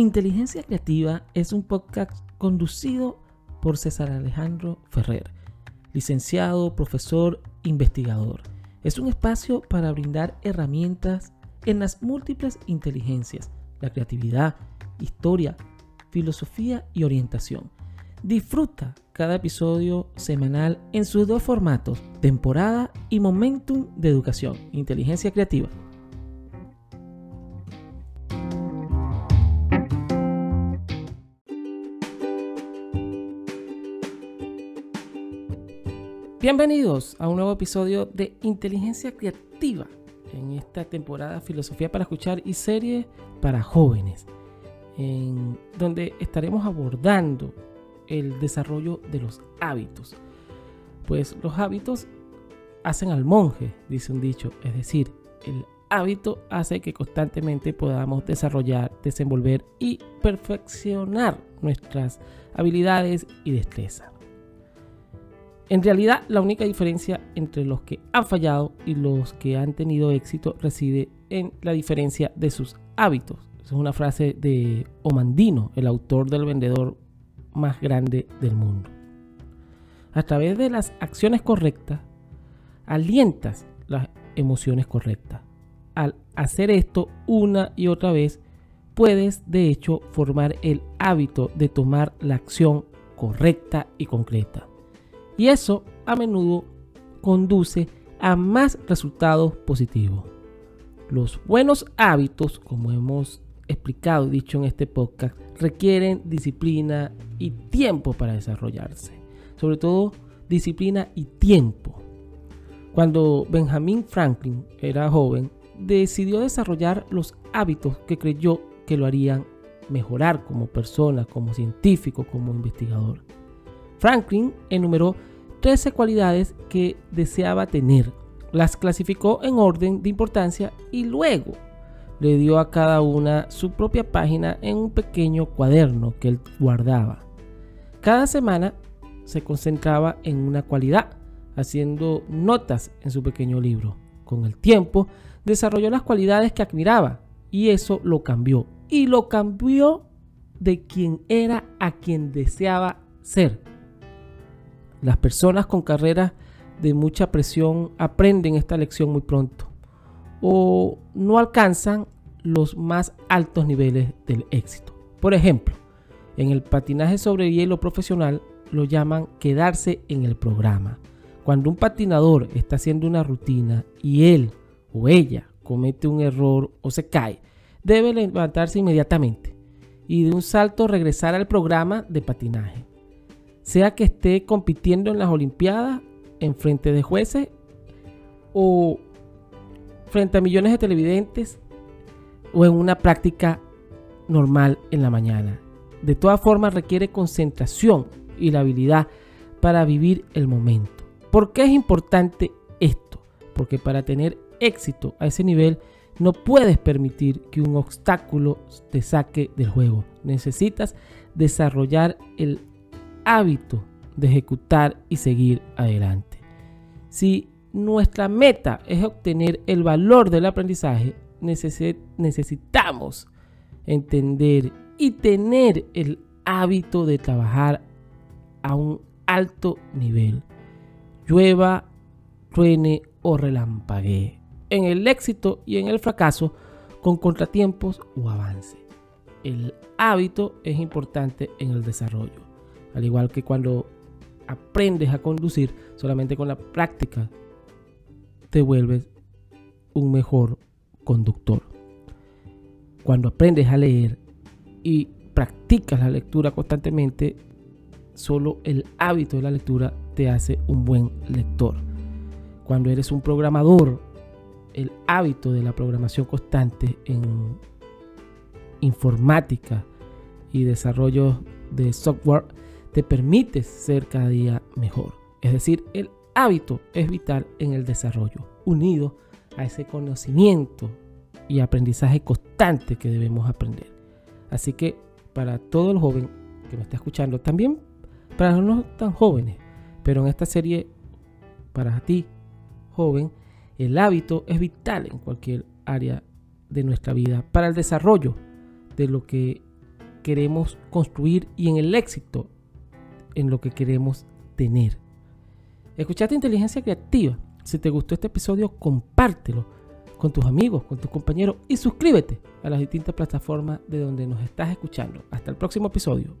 Inteligencia Creativa es un podcast conducido por César Alejandro Ferrer, licenciado, profesor, investigador. Es un espacio para brindar herramientas en las múltiples inteligencias, la creatividad, historia, filosofía y orientación. Disfruta cada episodio semanal en sus dos formatos, temporada y momentum de educación, inteligencia creativa. Bienvenidos a un nuevo episodio de Inteligencia Creativa en esta temporada Filosofía para Escuchar y serie para jóvenes, en donde estaremos abordando el desarrollo de los hábitos. Pues los hábitos hacen al monje, dice un dicho, es decir, el hábito hace que constantemente podamos desarrollar, desenvolver y perfeccionar nuestras habilidades y destrezas. En realidad, la única diferencia entre los que han fallado y los que han tenido éxito reside en la diferencia de sus hábitos. es una frase de Omandino, el autor del vendedor más grande del mundo. A través de las acciones correctas, alientas las emociones correctas. Al hacer esto una y otra vez, puedes de hecho formar el hábito de tomar la acción correcta y concreta. Y eso a menudo conduce a más resultados positivos. Los buenos hábitos, como hemos explicado y dicho en este podcast, requieren disciplina y tiempo para desarrollarse. Sobre todo disciplina y tiempo. Cuando Benjamin Franklin era joven, decidió desarrollar los hábitos que creyó que lo harían mejorar como persona, como científico, como investigador. Franklin enumeró 13 cualidades que deseaba tener. Las clasificó en orden de importancia y luego le dio a cada una su propia página en un pequeño cuaderno que él guardaba. Cada semana se concentraba en una cualidad, haciendo notas en su pequeño libro. Con el tiempo, desarrolló las cualidades que admiraba y eso lo cambió. Y lo cambió de quien era a quien deseaba ser. Las personas con carreras de mucha presión aprenden esta lección muy pronto o no alcanzan los más altos niveles del éxito. Por ejemplo, en el patinaje sobre hielo profesional lo llaman quedarse en el programa. Cuando un patinador está haciendo una rutina y él o ella comete un error o se cae, debe levantarse inmediatamente y de un salto regresar al programa de patinaje sea que esté compitiendo en las Olimpiadas en frente de jueces o frente a millones de televidentes o en una práctica normal en la mañana. De todas formas requiere concentración y la habilidad para vivir el momento. ¿Por qué es importante esto? Porque para tener éxito a ese nivel no puedes permitir que un obstáculo te saque del juego. Necesitas desarrollar el hábito de ejecutar y seguir adelante. Si nuestra meta es obtener el valor del aprendizaje, necesitamos entender y tener el hábito de trabajar a un alto nivel. Llueva, truene o relampaguee. En el éxito y en el fracaso, con contratiempos o avance. El hábito es importante en el desarrollo. Al igual que cuando aprendes a conducir, solamente con la práctica te vuelves un mejor conductor. Cuando aprendes a leer y practicas la lectura constantemente, solo el hábito de la lectura te hace un buen lector. Cuando eres un programador, el hábito de la programación constante en informática y desarrollo de software te permite ser cada día mejor. Es decir, el hábito es vital en el desarrollo, unido a ese conocimiento y aprendizaje constante que debemos aprender. Así que para todo el joven que me está escuchando, también para los no tan jóvenes, pero en esta serie, para ti, joven, el hábito es vital en cualquier área de nuestra vida para el desarrollo de lo que queremos construir y en el éxito en lo que queremos tener. Escuchaste inteligencia creativa. Si te gustó este episodio, compártelo con tus amigos, con tus compañeros y suscríbete a las distintas plataformas de donde nos estás escuchando. Hasta el próximo episodio.